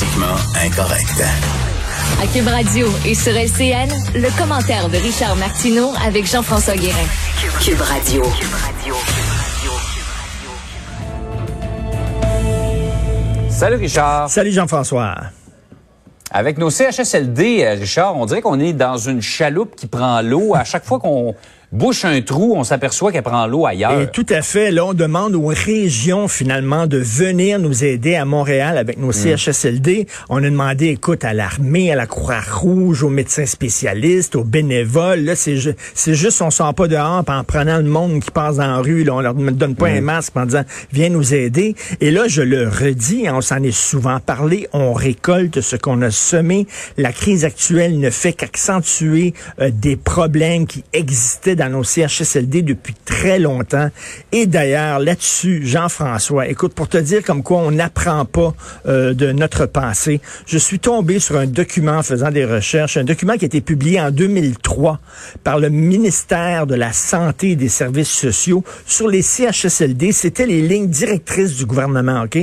Politiquement incorrect. À Cube Radio et sur LCN, le commentaire de Richard Martineau avec Jean-François Guérin. Cube Radio. Salut Richard. Salut Jean-François. Avec nos CHSLD, euh, Richard, on dirait qu'on est dans une chaloupe qui prend l'eau. À chaque fois qu'on bouche un trou, on s'aperçoit qu'elle prend l'eau ailleurs. Et tout à fait. Là, on demande aux régions, finalement, de venir nous aider à Montréal avec nos CHSLD. On a demandé, écoute, à l'armée, à la Croix-Rouge, aux médecins spécialistes, aux bénévoles. Là, c'est, ju- c'est juste, on sort pas dehors en prenant le monde qui passe dans la rue. Là, on leur donne pas un masque en disant, viens nous aider. Et là, je le redis, hein, on s'en est souvent parlé, on récolte ce qu'on a semé. La crise actuelle ne fait qu'accentuer euh, des problèmes qui existaient dans nos CHSLD depuis très longtemps. Et d'ailleurs, là-dessus, Jean-François, écoute, pour te dire comme quoi on n'apprend pas euh, de notre passé, je suis tombé sur un document en faisant des recherches, un document qui a été publié en 2003 par le ministère de la Santé et des Services sociaux sur les CHSLD. C'était les lignes directrices du gouvernement, OK?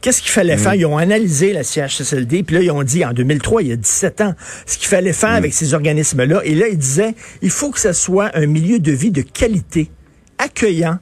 Qu'est-ce qu'il fallait faire? Ils ont analysé la CHSLD, puis là, ils ont dit, en 2003, il y a 17 ans, ce qu'il fallait faire avec ces organismes-là. Et là, ils disaient, il faut que ce soit un milieu de vie de qualité, accueillant,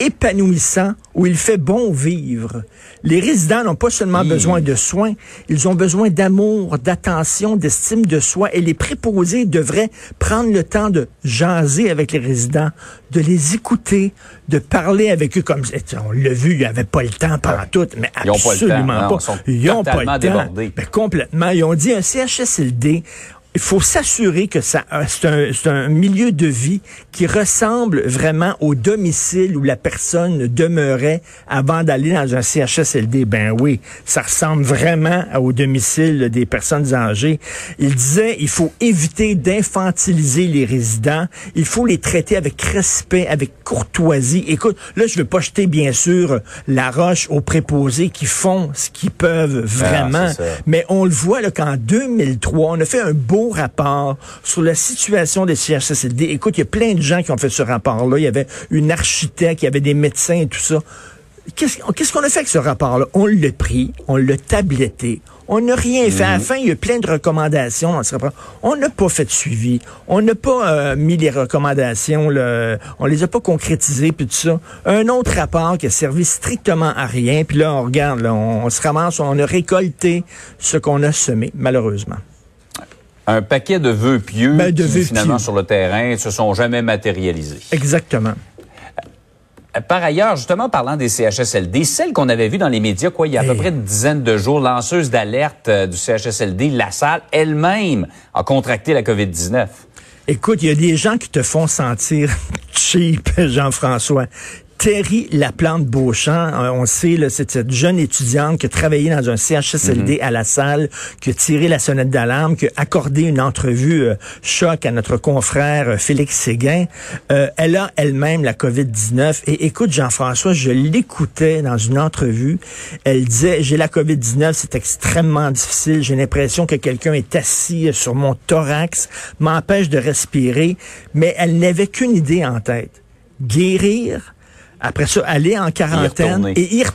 épanouissant, où il fait bon vivre. Les résidents n'ont pas seulement Mmh. besoin de soins, ils ont besoin d'amour, d'attention, d'estime de soi. Et les préposés devraient prendre le temps de jaser avec les résidents, de les écouter, de parler avec eux comme on l'a vu, il n'y avait pas le temps pendant tout, mais Ils ont pas le temps, absolument non, pas. ils Ils ont pas le temps. Ben, complètement. Ils ont dit un CHSLD. Il faut s'assurer que ça, euh, c'est un, c'est un milieu de vie qui ressemble vraiment au domicile où la personne demeurait avant d'aller dans un CHSLD. Ben oui, ça ressemble vraiment au domicile des personnes âgées. Il disait, il faut éviter d'infantiliser les résidents. Il faut les traiter avec respect, avec courtoisie. Écoute, là, je veux pas jeter, bien sûr, la roche aux préposés qui font ce qu'ils peuvent vraiment. c'est ça. Mais on le voit là, qu'en 2003, on a fait un beau rapport sur la situation des CHSLD. Écoute, il y a plein de gens qui ont fait ce rapport-là. Il y avait une architecte, il y avait des médecins et tout ça. Qu'est-ce qu'on a fait avec ce rapport-là? On l'a pris, on l'a tabletté. On n'a rien fait. À la fin, il y a plein de recommandations dans ce rapport. On n'a pas fait de suivi. On n'a pas euh, mis les recommandations. Là, on les a pas concrétisées, puis tout ça. Un autre rapport qui a servi strictement à rien. Puis là, on regarde, là, on, on se ramasse, on a récolté ce qu'on a semé, malheureusement. Un paquet de vœux pieux Ben, de qui, vœux finalement, pieux. sur le terrain, se sont jamais matérialisés. Exactement. Euh, Par ailleurs, justement, parlant des CHSLD, celle qu'on avait vue dans les médias, quoi, il y a à peu Hey. près une dizaine de jours, lanceuse d'alerte euh, du CHSLD, la salle elle-même a contracté la COVID-19. Écoute, il y a des gens qui te font sentir cheap, Jean-François. Terry Laplante Beauchamp, euh, on sait, là, c'est cette jeune étudiante qui a travaillé dans un CHSLD à la salle, qui a tiré la sonnette d'alarme, qui a accordé une entrevue euh, choc à notre confrère euh, Félix Séguin. Euh, elle a elle-même la COVID-19. Et écoute, Jean-François, je l'écoutais dans une entrevue. Elle disait, j'ai la COVID-19, c'est extrêmement difficile. J'ai l'impression que quelqu'un est assis sur mon thorax, m'empêche de respirer. Mais elle n'avait qu'une idée en tête. Guérir, après ça, aller en quarantaine et y retourner,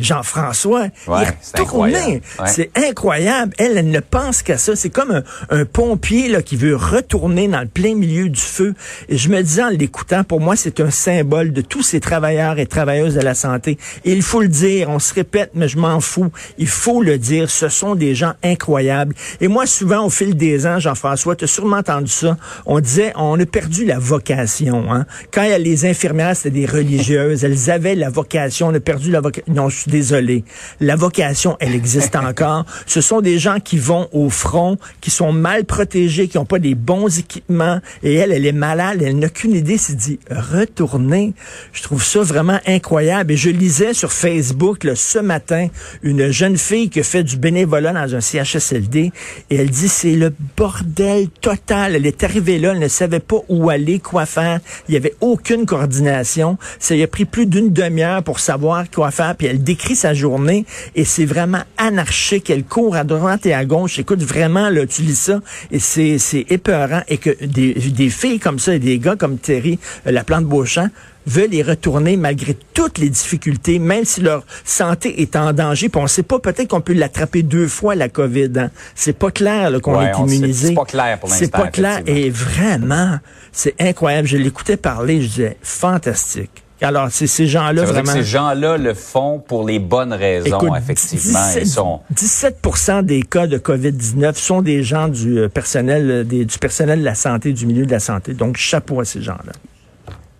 Jean-François. Ouais, y c'est incroyable. Ouais. C'est incroyable. Elle, elle ne pense qu'à ça. C'est comme un, un pompier là, qui veut retourner dans le plein milieu du feu. Et je me disais en l'écoutant, pour moi, c'est un symbole de tous ces travailleurs et travailleuses de la santé. Et il faut le dire, on se répète, mais je m'en fous. Il faut le dire, ce sont des gens incroyables. Et moi, souvent, au fil des ans, Jean-François, tu as sûrement entendu ça, on disait, on a perdu la vocation. Hein? Quand il y a les infirmières, c'était des religieuses, elles avaient la vocation, on a perdu la la vocation. Non, je suis désolé. La vocation, elle existe encore. Ce sont des gens qui vont au front, qui sont mal protégés, qui n'ont pas des bons équipements. Et elle, elle est malade. Elle n'a qu'une idée, c'est dit retourner. Je trouve ça vraiment incroyable. Et je lisais sur Facebook là, ce matin une jeune fille qui fait du bénévolat dans un CHSLD. Et elle dit, c'est le bordel total. Elle est arrivée là, elle ne savait pas où aller, quoi faire. Il n'y avait aucune coordination. Ça lui a pris plus d'une demi-heure pour savoir quoi faire. Puis elle décrit sa journée et c'est vraiment anarchique. Elle court à droite et à gauche. Écoute, vraiment, là, tu lis ça et c'est, c'est épeurant. Et que des, des filles comme ça et des gars comme Terry, euh, la plante Beauchamp, veulent y retourner malgré toutes les difficultés, même si leur santé est en danger. Puis on sait pas, peut-être qu'on peut l'attraper deux fois, la COVID. Hein. C'est pas clair là, qu'on Ouais, est immunisé. c'est pas clair pour C'est l'instant, pas clair. Et vraiment, c'est incroyable. Je l'écoutais parler, je disais, fantastique. Alors, c'est ces gens-là, vraiment... que ces gens-là le font pour les bonnes raisons, Écoute, effectivement. 17, Ils sont... 17 des cas de COVID-19 sont des gens du euh, personnel, euh, des- du personnel de la santé, du milieu de la santé. Donc, chapeau à ces gens-là.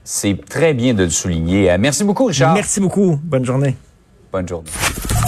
C'est très bien de le souligner. Euh, Merci beaucoup, Richard. Merci beaucoup. Bonne journée. Bonne journée.